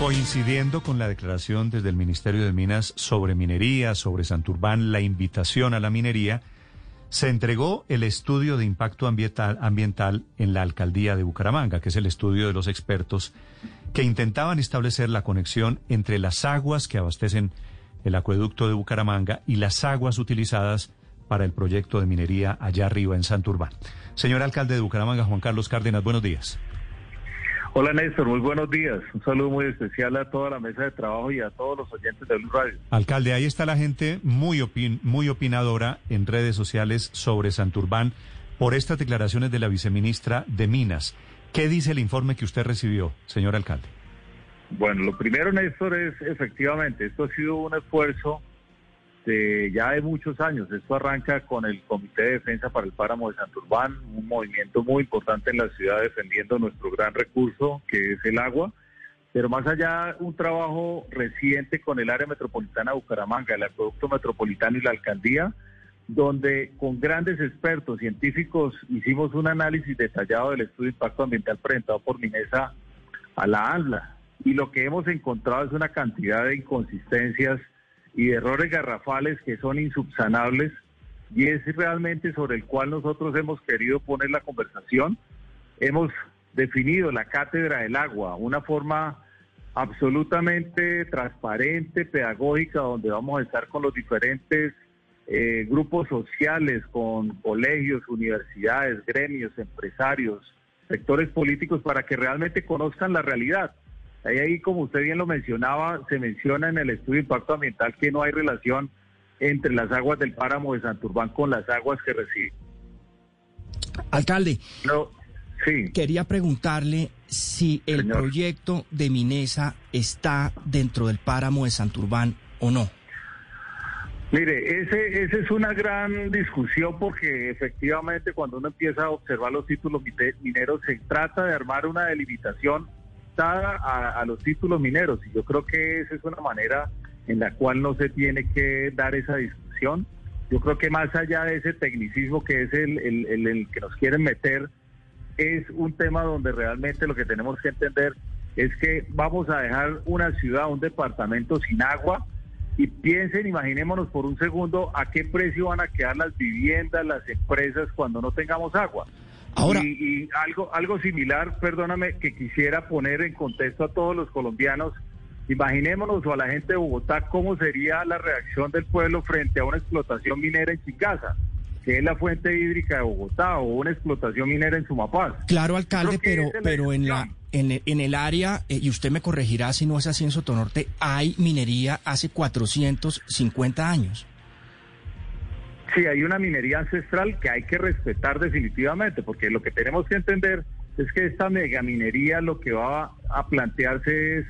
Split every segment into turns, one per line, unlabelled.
Coincidiendo con la declaración desde el Ministerio de Minas sobre minería, sobre Santurbán, la invitación a la minería, se entregó el estudio de impacto ambiental, en la alcaldía de Bucaramanga, que es el estudio de los expertos que intentaban establecer la conexión entre las aguas que abastecen el acueducto de Bucaramanga y las aguas utilizadas para el proyecto de minería allá arriba en Santurbán. Señor alcalde de Bucaramanga, Juan Carlos Cárdenas, buenos días.
Hola Néstor, muy buenos días. Un saludo muy especial a toda la mesa de trabajo y a todos los oyentes de Blue Radio.
Alcalde, ahí está la gente muy, muy opinadora en redes sociales sobre Santurbán por estas declaraciones de la viceministra de Minas. ¿Qué dice el informe que usted recibió, señor alcalde?
Bueno, lo primero, Néstor, es efectivamente, esto ha sido un esfuerzo de ya de muchos años. Esto arranca con el Comité de Defensa para el Páramo de Santurbán, un movimiento muy importante en la ciudad defendiendo nuestro gran recurso que es el agua. Pero más allá, un trabajo reciente con el área metropolitana de Bucaramanga, el acueducto metropolitano y la alcaldía, donde con grandes expertos científicos hicimos un análisis detallado del estudio de impacto ambiental presentado por Minesa a la ANLA. Y lo que hemos encontrado es una cantidad de inconsistencias y errores garrafales que son insubsanables y es realmente sobre el cual nosotros hemos querido poner la conversación. Hemos definido la cátedra del agua, una forma absolutamente transparente, pedagógica, donde vamos a estar con los diferentes eh, grupos sociales, con colegios, universidades, gremios, empresarios, sectores políticos, para que realmente conozcan la realidad. Ahí, ahí, como usted bien lo mencionaba, se menciona en el estudio de impacto ambiental que no hay relación entre las aguas del páramo de Santurbán con las aguas que recibe.
Alcalde,
no, sí.
quería preguntarle si el proyecto de Minesa está dentro del páramo de Santurbán o no.
Mire, ese, esa es una gran discusión porque efectivamente cuando uno empieza a observar los títulos mineros se trata de armar una delimitación a, los títulos mineros y yo creo que esa es una manera en la cual no se tiene que dar esa discusión. Yo creo que más allá de ese tecnicismo que es el, el, que nos quieren meter, es un tema donde realmente lo que tenemos que entender es que vamos a dejar una ciudad, un departamento sin agua y piensen, imaginémonos por un segundo a qué precio van a quedar las viviendas, las empresas cuando no tengamos agua.
Ahora,
y, algo, algo similar, perdóname, que quisiera poner en contexto a todos los colombianos. Imaginémonos o a la gente de Bogotá cómo sería la reacción del pueblo frente a una explotación minera en Chicasa, que es la fuente hídrica de Bogotá, o una explotación minera en Sumapaz.
Claro, alcalde, pero, pero en la en, en el área, eh, y usted me corregirá si no es así en Sotonorte, hay minería hace 450 años.
Sí, hay una minería ancestral que hay que respetar definitivamente, porque lo que tenemos que entender es que esta megaminería lo que va a plantearse es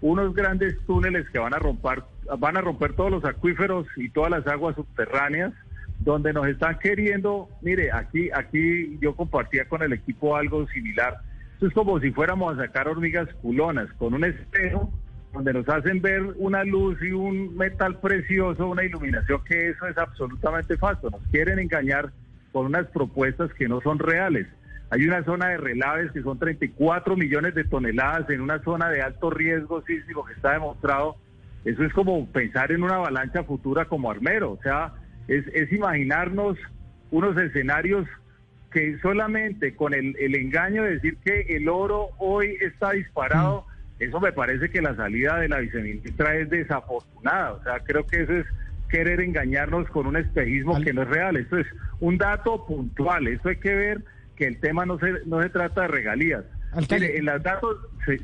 unos grandes túneles que van a romper, van a romper todos los acuíferos y todas las aguas subterráneas, donde nos están queriendo, mire, aquí, aquí yo compartía con el equipo algo similar. Esto es como si fuéramos a sacar hormigas culonas con un espejo donde nos hacen ver una luz y un metal precioso, una iluminación que eso es absolutamente falso. Nos quieren engañar con unas propuestas que no son reales. Hay una zona de relaves que son 34 millones de toneladas en una zona de alto riesgo sísmico que está demostrado. Eso es como pensar en una avalancha futura como armero. O sea, es, imaginarnos unos escenarios que solamente con el engaño de decir que el oro hoy está disparado. Eso me parece que la salida de la viceministra es desafortunada. O sea, creo que eso es querer engañarnos con un espejismo que no es real. Esto es un dato puntual. Eso hay que ver que el tema no se, no se trata de regalías. en los datos,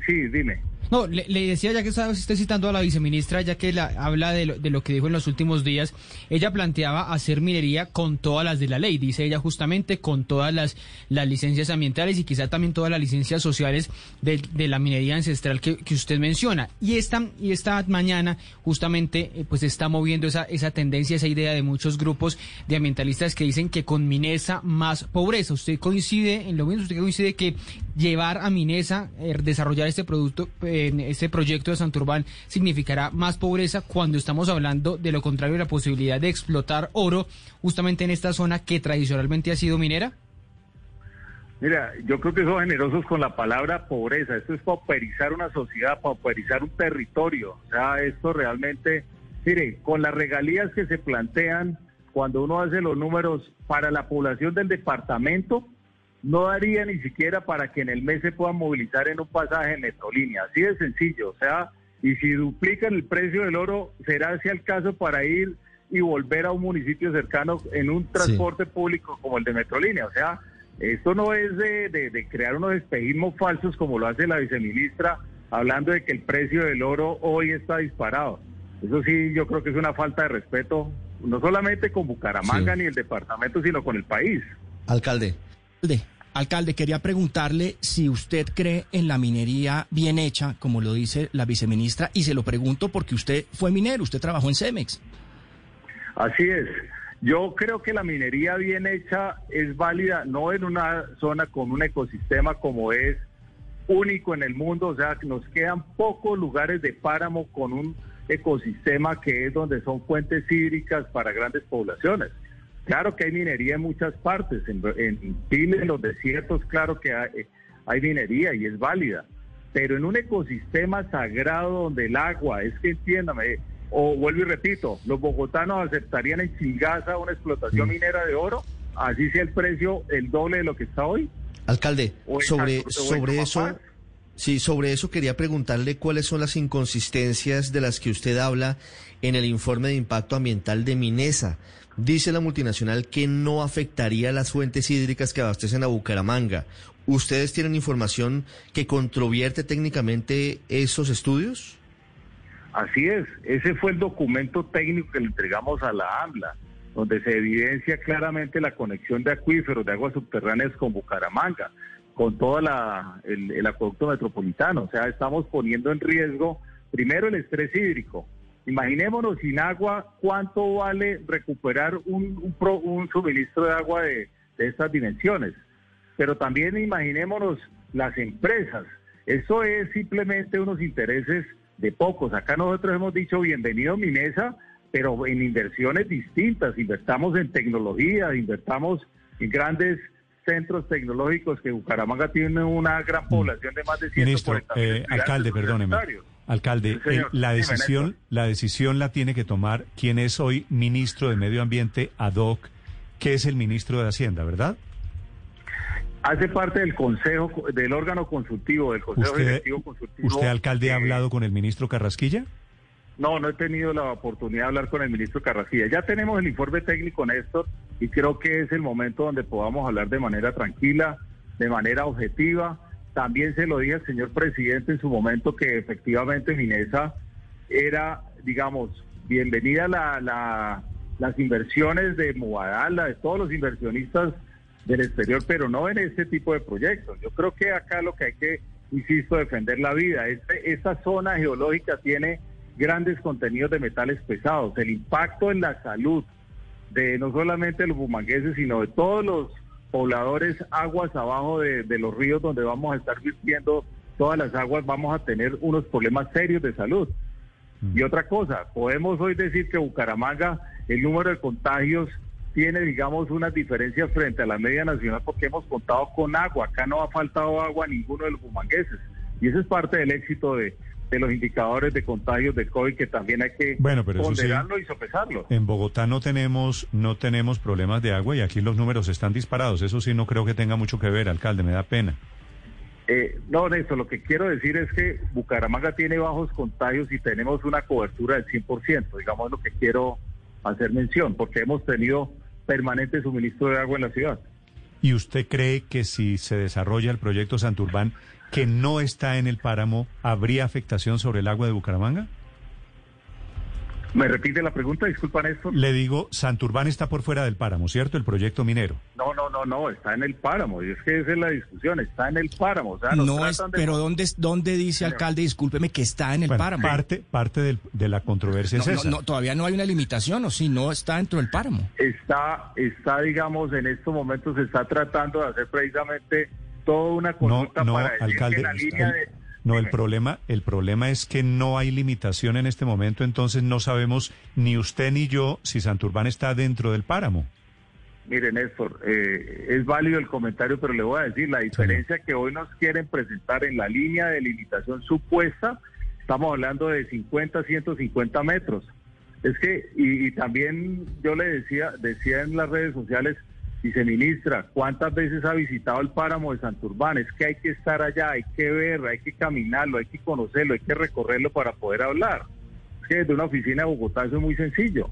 sí, dime.
No, le, decía ya que usted citando a la viceministra, ya que la, habla de lo, de lo, que dijo en los últimos días, ella planteaba hacer minería con todas las de la ley, dice ella justamente con todas las, las licencias ambientales y quizá también todas las licencias sociales de, la minería ancestral que, usted menciona. Y esta, y esta mañana justamente eh, pues está moviendo esa, esa tendencia, esa idea de muchos grupos de ambientalistas que dicen que con Minesa más pobreza. Usted coincide en lo mismo, usted coincide que llevar a Minesa, eh, desarrollar este producto, en este proyecto de Santurbán significará más pobreza cuando estamos hablando de lo contrario la posibilidad de explotar oro justamente en esta zona que tradicionalmente ha sido minera?
Mira, yo creo que son generosos con la palabra pobreza. Esto es pauperizar una sociedad, pauperizar un territorio. O sea, esto realmente, mire, con las regalías que se plantean cuando uno hace los números para la población del departamento, no daría ni siquiera para que en el mes se puedan movilizar en un pasaje en Metrolínea. Así de sencillo. O sea, y si duplican el precio del oro, será así el caso para ir y volver a un municipio cercano en un transporte público como el de Metrolínea. O sea, esto no es de, crear unos espejismos falsos como lo hace la viceministra, hablando de que el precio del oro hoy está disparado. Eso sí, yo creo que es una falta de respeto, no solamente con Bucaramanga ni el departamento, sino con el país.
Alcalde. Alcalde, alcalde, quería preguntarle si usted cree en la minería bien hecha, como lo dice la viceministra, y se lo pregunto porque usted fue minero, usted trabajó en Cemex.
Así es. Yo creo que la minería bien hecha es válida, no en una zona con un ecosistema como es único en el mundo, o sea, nos quedan pocos lugares de páramo con un ecosistema que es donde son fuentes hídricas para grandes poblaciones. Claro que hay minería en muchas partes, en, Chile, en los desiertos, claro que hay, hay minería y es válida, pero en un ecosistema sagrado donde el agua, es que entiéndame, o vuelvo y repito, los bogotanos aceptarían en Chingaza una explotación mm. minera de oro, así sea el precio el doble de lo que está hoy.
Alcalde, sobre, sobre eso, sí, sobre eso quería preguntarle cuáles son las inconsistencias de las que usted habla en el informe de impacto ambiental de Minesa. Dice la multinacional que no afectaría las fuentes hídricas que abastecen a Bucaramanga. ¿Ustedes tienen información que controvierte técnicamente esos estudios?
Así es, ese fue el documento técnico que le entregamos a la AMLA, donde se evidencia claramente la conexión de acuíferos, de aguas subterráneas con Bucaramanga, con todo el, el acueducto metropolitano. O sea, estamos poniendo en riesgo primero el estrés hídrico. Imaginémonos sin agua, ¿cuánto vale recuperar un, un, suministro de agua de, de estas dimensiones? Pero también imaginémonos las empresas. Eso es simplemente unos intereses de pocos. Acá nosotros hemos dicho bienvenido Minesa, pero en inversiones distintas. Invertamos en tecnología, invertamos en grandes centros tecnológicos que Bucaramanga tiene una gran mm. población de más de 140
Ministro, eh, alcalde, perdóneme. Alcalde, eh, la decisión la decisión la tiene que tomar quien es hoy ministro de Medio Ambiente ad hoc, que es el ministro de Hacienda, ¿verdad?
hace parte del consejo, del órgano consultivo, del consejo directivo consultivo.
¿Usted, alcalde, ha hablado con el ministro Carrasquilla?
No, no he tenido la oportunidad de hablar con el ministro Carrasquilla. Ya tenemos el informe técnico, Néstor, y creo que es el momento donde podamos hablar de manera tranquila, de manera objetiva. También se lo dije al señor presidente en su momento que efectivamente Minesa era, digamos, bienvenida la, la, las inversiones de Movadala, de todos los inversionistas del exterior, pero no en este tipo de proyectos. Yo creo que acá lo que hay que, insisto, defender la vida. Este, esta zona geológica tiene grandes contenidos de metales pesados. El impacto en la salud de no solamente los bumangueses, sino de todos los pobladores aguas abajo de, de los ríos donde vamos a estar viviendo todas las aguas, vamos a tener unos problemas serios de salud. Y mm. otra cosa, podemos hoy decir que Bucaramanga, el número de contagios tiene, digamos, unas diferencias frente a la media nacional porque hemos contado con agua. Acá no ha faltado agua a ninguno de los bumangueses. Y eso es parte del éxito de, los indicadores de contagios de COVID que también hay que
bueno, pero
ponderarlo y sopesarlo.
En Bogotá no tenemos, no tenemos problemas de agua y aquí los números están disparados. Eso sí no creo que tenga mucho que ver, alcalde, me da pena.
Eh, no, Néstor, lo que quiero decir es que Bucaramanga tiene bajos contagios y tenemos una cobertura del 100%, digamos lo que quiero hacer mención, porque hemos tenido permanente suministro de agua en la ciudad.
¿Y usted cree que si se desarrolla el proyecto Santurbán, que no está en el páramo, habría afectación sobre el agua de Bucaramanga?
¿Me repite la pregunta? Disculpa, Néstor.
Le digo, Santurbán está por fuera del páramo, ¿cierto? El proyecto minero.
No, no, no, no, está en el páramo. Y es que esa es la discusión, está en el páramo. O sea, no
es, pero ¿dónde, ¿dónde dice, alcalde, discúlpeme, que está en el páramo?
Parte, parte de la controversia es esa.
No, todavía no hay una limitación, o si no está dentro del páramo.
Está, está, digamos, en estos momentos se está tratando de hacer precisamente toda una consulta
no, no,
para
alcalde, la línea de no, el problema, el problema es que no hay limitación en este momento, entonces no sabemos ni usted ni yo si Santurbán está dentro del páramo.
Mire, Néstor, eh, es válido el comentario, pero le voy a decir, la diferencia que hoy nos quieren presentar en la línea de limitación supuesta, estamos hablando de 50, 150 metros. Es que, y, también yo le decía, decía en las redes sociales, viceministra, ¿cuántas veces ha visitado el páramo de Santurbán? Es que hay que estar allá, hay que ver, hay que caminarlo, hay que conocerlo, hay que recorrerlo para poder hablar. Es que desde una oficina de Bogotá eso es muy sencillo.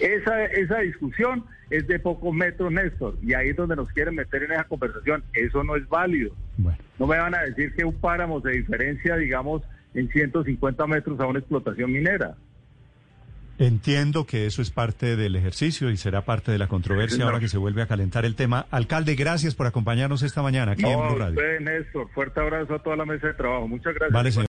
Esa, esa discusión es de pocos metros, Néstor, y ahí es donde nos quieren meter en esa conversación. Eso no es válido. No me van a decir que un páramo se diferencia, digamos, en 150 metros a una explotación minera.
Entiendo que eso es parte del ejercicio y será parte de la controversia ahora que se vuelve a calentar el tema. Alcalde, gracias por acompañarnos esta mañana aquí en Blue Radio.
Néstor, fuerte abrazo a toda la mesa de trabajo. Muchas gracias.